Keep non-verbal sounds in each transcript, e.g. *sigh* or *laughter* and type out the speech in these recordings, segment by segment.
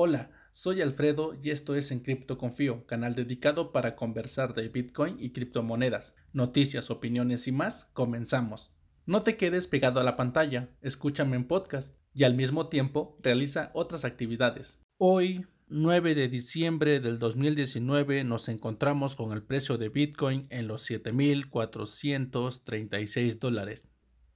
Hola, soy Alfredo y esto es En Cripto Confío, canal dedicado para conversar de Bitcoin y criptomonedas, noticias, opiniones y más. Comenzamos. No te quedes pegado a la pantalla, escúchame en podcast y al mismo tiempo realiza otras actividades. Hoy, 9 de diciembre del 2019, nos encontramos con el precio de Bitcoin en los 7.436 dólares.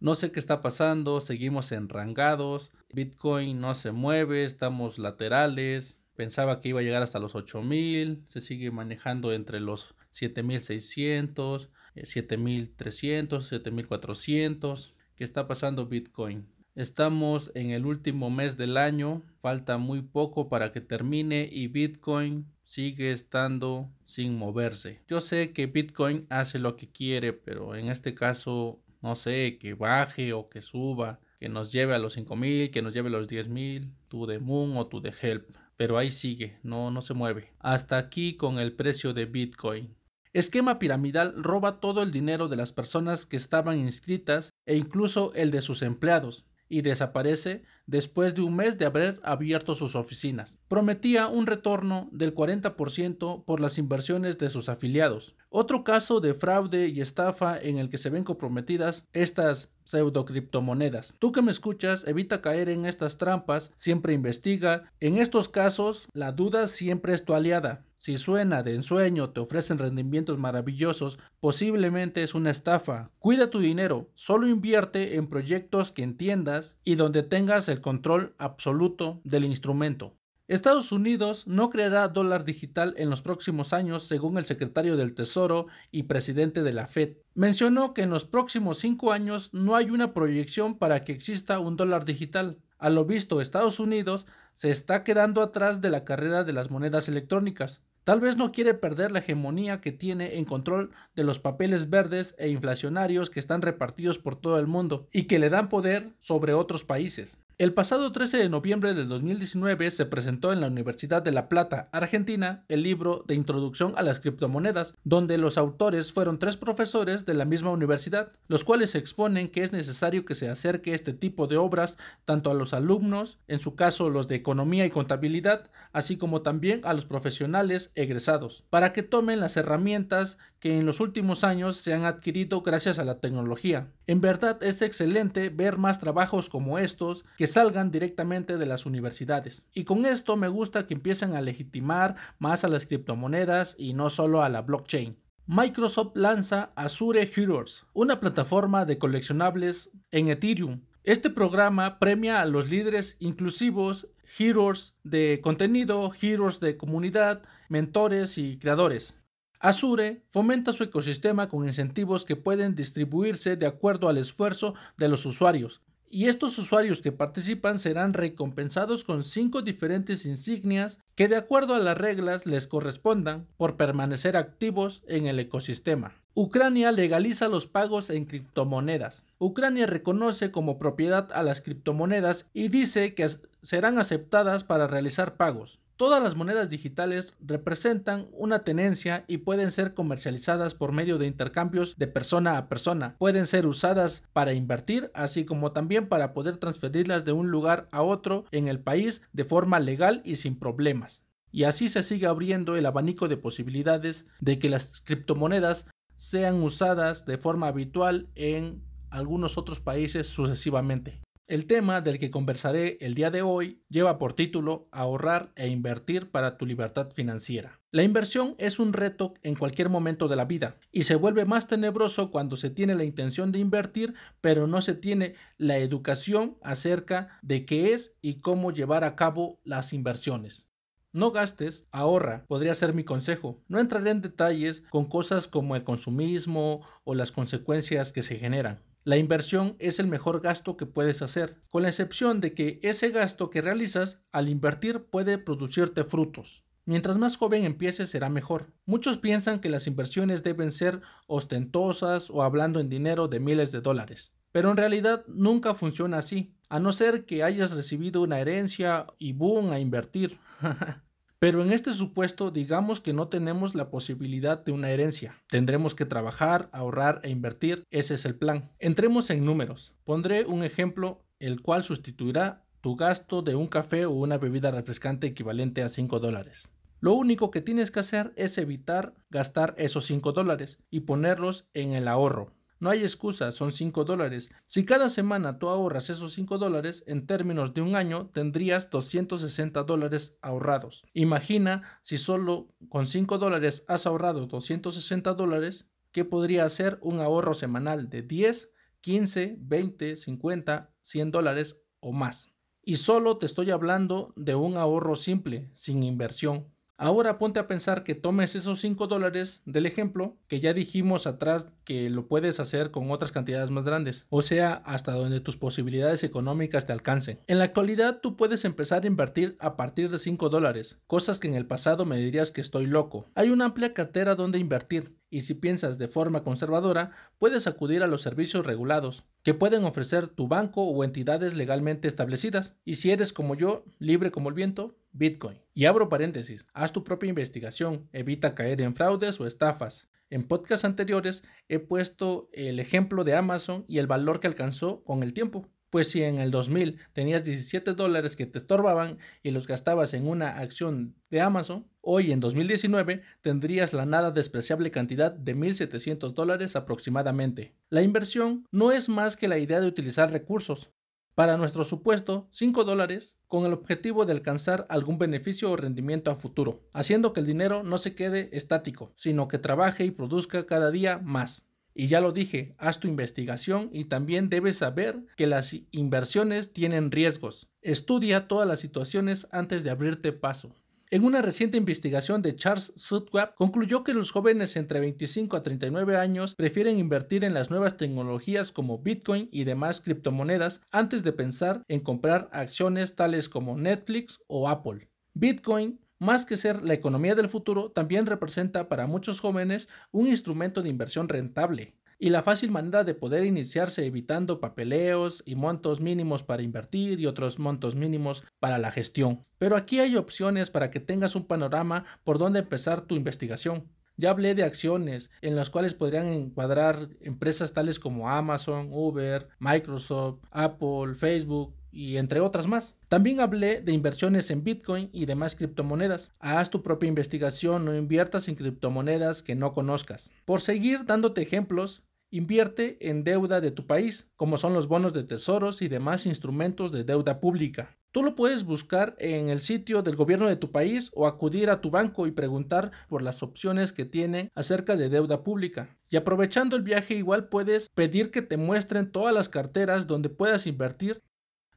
No sé qué está pasando, seguimos enrangados, Bitcoin no se mueve, estamos laterales, pensaba que iba a llegar hasta los 8000, se sigue manejando entre los 7600, 7300, 7400. ¿Qué está pasando Bitcoin? Estamos en el último mes del año, falta muy poco para que termine y Bitcoin sigue estando sin moverse. Yo sé que Bitcoin hace lo que quiere, pero en este caso no sé, que baje o que suba, que nos lleve a los 5000, que nos lleve a los 10000, tu de Moon o tu de Help. Pero ahí sigue, no, no se mueve. Hasta aquí con el precio de Bitcoin. Esquema piramidal roba todo el dinero de las personas que estaban inscritas e incluso el de sus empleados y desaparece después de un mes de haber abierto sus oficinas. Prometía un retorno del 40% por las inversiones de sus afiliados. Otro caso de fraude y estafa en el que se ven comprometidas estas pseudo criptomonedas. Tú que me escuchas, evita caer en estas trampas, siempre investiga. En estos casos, la duda siempre es tu aliada. Si suena de ensueño, te ofrecen rendimientos maravillosos, posiblemente es una estafa. Cuida tu dinero, solo invierte en proyectos que entiendas y donde tengas el control absoluto del instrumento. Estados Unidos no creará dólar digital en los próximos años, según el secretario del Tesoro y presidente de la Fed. Mencionó que en los próximos cinco años no hay una proyección para que exista un dólar digital. A lo visto, Estados Unidos se está quedando atrás de la carrera de las monedas electrónicas. Tal vez no quiere perder la hegemonía que tiene en control de los papeles verdes e inflacionarios que están repartidos por todo el mundo y que le dan poder sobre otros países. El pasado 13 de noviembre del 2019 se presentó en la Universidad de La Plata, Argentina, el libro de Introducción a las criptomonedas, donde los autores fueron tres profesores de la misma universidad, los cuales exponen que es necesario que se acerque este tipo de obras tanto a los alumnos, en su caso los de economía y contabilidad, así como también a los profesionales egresados, para que tomen las herramientas que en los últimos años se han adquirido gracias a la tecnología. En verdad es excelente ver más trabajos como estos que salgan directamente de las universidades. Y con esto me gusta que empiecen a legitimar más a las criptomonedas y no solo a la blockchain. Microsoft lanza Azure Heroes, una plataforma de coleccionables en Ethereum. Este programa premia a los líderes inclusivos, heroes de contenido, heroes de comunidad, mentores y creadores. Azure fomenta su ecosistema con incentivos que pueden distribuirse de acuerdo al esfuerzo de los usuarios, y estos usuarios que participan serán recompensados con cinco diferentes insignias que de acuerdo a las reglas les correspondan por permanecer activos en el ecosistema. Ucrania legaliza los pagos en criptomonedas. Ucrania reconoce como propiedad a las criptomonedas y dice que serán aceptadas para realizar pagos. Todas las monedas digitales representan una tenencia y pueden ser comercializadas por medio de intercambios de persona a persona. Pueden ser usadas para invertir, así como también para poder transferirlas de un lugar a otro en el país de forma legal y sin problemas. Y así se sigue abriendo el abanico de posibilidades de que las criptomonedas sean usadas de forma habitual en algunos otros países sucesivamente. El tema del que conversaré el día de hoy lleva por título Ahorrar e invertir para tu libertad financiera. La inversión es un reto en cualquier momento de la vida y se vuelve más tenebroso cuando se tiene la intención de invertir pero no se tiene la educación acerca de qué es y cómo llevar a cabo las inversiones. No gastes, ahorra, podría ser mi consejo. No entraré en detalles con cosas como el consumismo o las consecuencias que se generan. La inversión es el mejor gasto que puedes hacer, con la excepción de que ese gasto que realizas al invertir puede producirte frutos. Mientras más joven empieces será mejor. Muchos piensan que las inversiones deben ser ostentosas o hablando en dinero de miles de dólares. Pero en realidad nunca funciona así, a no ser que hayas recibido una herencia y boom a invertir. *laughs* Pero en este supuesto, digamos que no tenemos la posibilidad de una herencia. Tendremos que trabajar, ahorrar e invertir. Ese es el plan. Entremos en números. Pondré un ejemplo el cual sustituirá tu gasto de un café o una bebida refrescante equivalente a 5 dólares. Lo único que tienes que hacer es evitar gastar esos 5 dólares y ponerlos en el ahorro. No hay excusa, son 5 dólares. Si cada semana tú ahorras esos 5 dólares, en términos de un año tendrías 260 dólares ahorrados. Imagina si solo con 5 dólares has ahorrado 260 dólares, ¿qué podría ser un ahorro semanal de 10, 15, 20, 50, 100 dólares o más? Y solo te estoy hablando de un ahorro simple, sin inversión. Ahora ponte a pensar que tomes esos 5 dólares del ejemplo que ya dijimos atrás que lo puedes hacer con otras cantidades más grandes, o sea, hasta donde tus posibilidades económicas te alcancen. En la actualidad tú puedes empezar a invertir a partir de 5 dólares, cosas que en el pasado me dirías que estoy loco. Hay una amplia cartera donde invertir, y si piensas de forma conservadora, puedes acudir a los servicios regulados, que pueden ofrecer tu banco o entidades legalmente establecidas. Y si eres como yo, libre como el viento, Bitcoin. Y abro paréntesis, haz tu propia investigación, evita caer en fraudes o estafas. En podcasts anteriores he puesto el ejemplo de Amazon y el valor que alcanzó con el tiempo. Pues si en el 2000 tenías 17 dólares que te estorbaban y los gastabas en una acción de Amazon, hoy en 2019 tendrías la nada despreciable cantidad de 1.700 dólares aproximadamente. La inversión no es más que la idea de utilizar recursos, para nuestro supuesto 5 dólares con el objetivo de alcanzar algún beneficio o rendimiento a futuro, haciendo que el dinero no se quede estático, sino que trabaje y produzca cada día más. Y ya lo dije, haz tu investigación y también debes saber que las inversiones tienen riesgos. Estudia todas las situaciones antes de abrirte paso. En una reciente investigación de Charles Sutwap, concluyó que los jóvenes entre 25 a 39 años prefieren invertir en las nuevas tecnologías como Bitcoin y demás criptomonedas antes de pensar en comprar acciones tales como Netflix o Apple. Bitcoin más que ser la economía del futuro, también representa para muchos jóvenes un instrumento de inversión rentable y la fácil manera de poder iniciarse evitando papeleos y montos mínimos para invertir y otros montos mínimos para la gestión. Pero aquí hay opciones para que tengas un panorama por donde empezar tu investigación. Ya hablé de acciones en las cuales podrían encuadrar empresas tales como Amazon, Uber, Microsoft, Apple, Facebook, y entre otras más. También hablé de inversiones en Bitcoin y demás criptomonedas. Haz tu propia investigación, no inviertas en criptomonedas que no conozcas. Por seguir dándote ejemplos, invierte en deuda de tu país, como son los bonos de tesoros y demás instrumentos de deuda pública. Tú lo puedes buscar en el sitio del gobierno de tu país o acudir a tu banco y preguntar por las opciones que tienen acerca de deuda pública. Y aprovechando el viaje igual puedes pedir que te muestren todas las carteras donde puedas invertir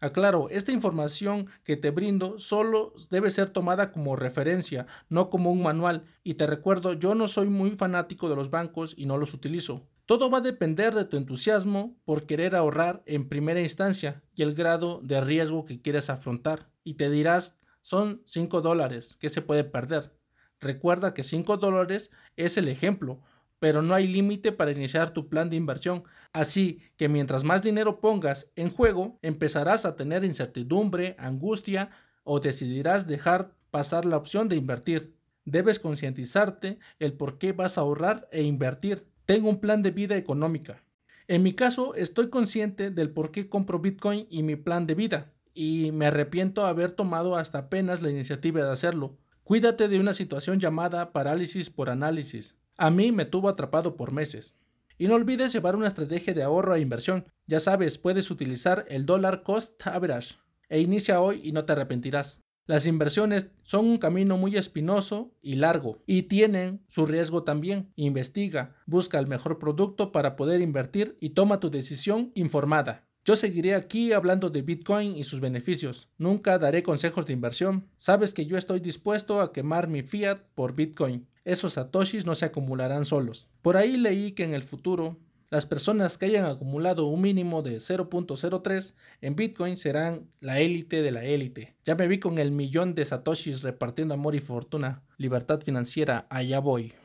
Aclaro, esta información que te brindo solo debe ser tomada como referencia, no como un manual, y te recuerdo, yo no soy muy fanático de los bancos y no los utilizo. Todo va a depender de tu entusiasmo por querer ahorrar en primera instancia y el grado de riesgo que quieres afrontar. Y te dirás, son 5 dólares, ¿qué se puede perder? Recuerda que 5 dólares es el ejemplo, pero no hay límite para iniciar tu plan de inversión. Así que mientras más dinero pongas en juego, empezarás a tener incertidumbre, angustia o decidirás dejar pasar la opción de invertir. Debes concientizarte el por qué vas a ahorrar e invertir. Tengo un plan de vida económica. En mi caso, estoy consciente del por qué compro Bitcoin y mi plan de vida, y me arrepiento de haber tomado hasta apenas la iniciativa de hacerlo. Cuídate de una situación llamada parálisis por análisis. A mí me tuvo atrapado por meses. Y no olvides llevar una estrategia de ahorro e inversión. Ya sabes, puedes utilizar el Dollar Cost Average e inicia hoy y no te arrepentirás. Las inversiones son un camino muy espinoso y largo y tienen su riesgo también. Investiga, busca el mejor producto para poder invertir y toma tu decisión informada. Yo seguiré aquí hablando de Bitcoin y sus beneficios. Nunca daré consejos de inversión. Sabes que yo estoy dispuesto a quemar mi fiat por Bitcoin esos satoshis no se acumularán solos. Por ahí leí que en el futuro las personas que hayan acumulado un mínimo de 0.03 en Bitcoin serán la élite de la élite. Ya me vi con el millón de satoshis repartiendo amor y fortuna. Libertad financiera, allá voy.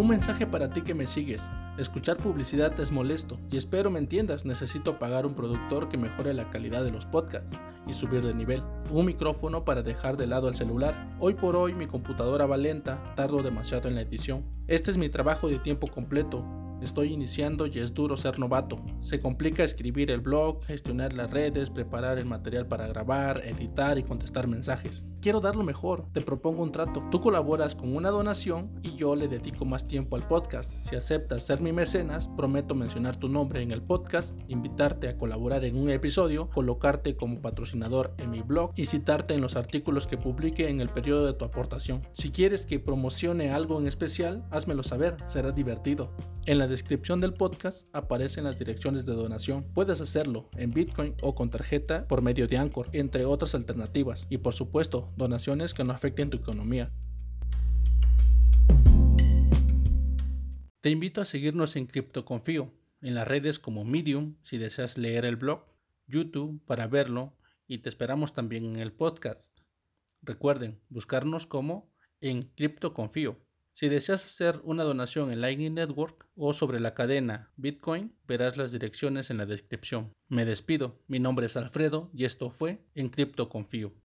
Un mensaje para ti que me sigues. Escuchar publicidad es molesto y espero me entiendas, necesito pagar un productor que mejore la calidad de los podcasts y subir de nivel. Un micrófono para dejar de lado el celular. Hoy por hoy mi computadora va lenta, tardo demasiado en la edición. Este es mi trabajo de tiempo completo Estoy iniciando y es duro ser novato. Se complica escribir el blog, gestionar las redes, preparar el material para grabar, editar y contestar mensajes. Quiero dar lo mejor. Te propongo un trato. Tú colaboras con una donación y yo le dedico más tiempo al podcast. Si aceptas ser mi mecenas, prometo mencionar tu nombre en el podcast, invitarte a colaborar en un episodio, colocarte como patrocinador en mi blog y citarte en los artículos que publique en el periodo de tu aportación. Si quieres que promocione algo en especial, házmelo saber, será divertido. En la descripción del podcast aparecen las direcciones de donación. Puedes hacerlo en Bitcoin o con tarjeta por medio de Anchor, entre otras alternativas. Y por supuesto, donaciones que no afecten tu economía. Te invito a seguirnos en CryptoConfío, en las redes como Medium si deseas leer el blog, YouTube para verlo y te esperamos también en el podcast. Recuerden buscarnos como en CryptoConfío. Si deseas hacer una donación en Lightning Network o sobre la cadena Bitcoin, verás las direcciones en la descripción. Me despido, mi nombre es Alfredo y esto fue En Cripto Confío.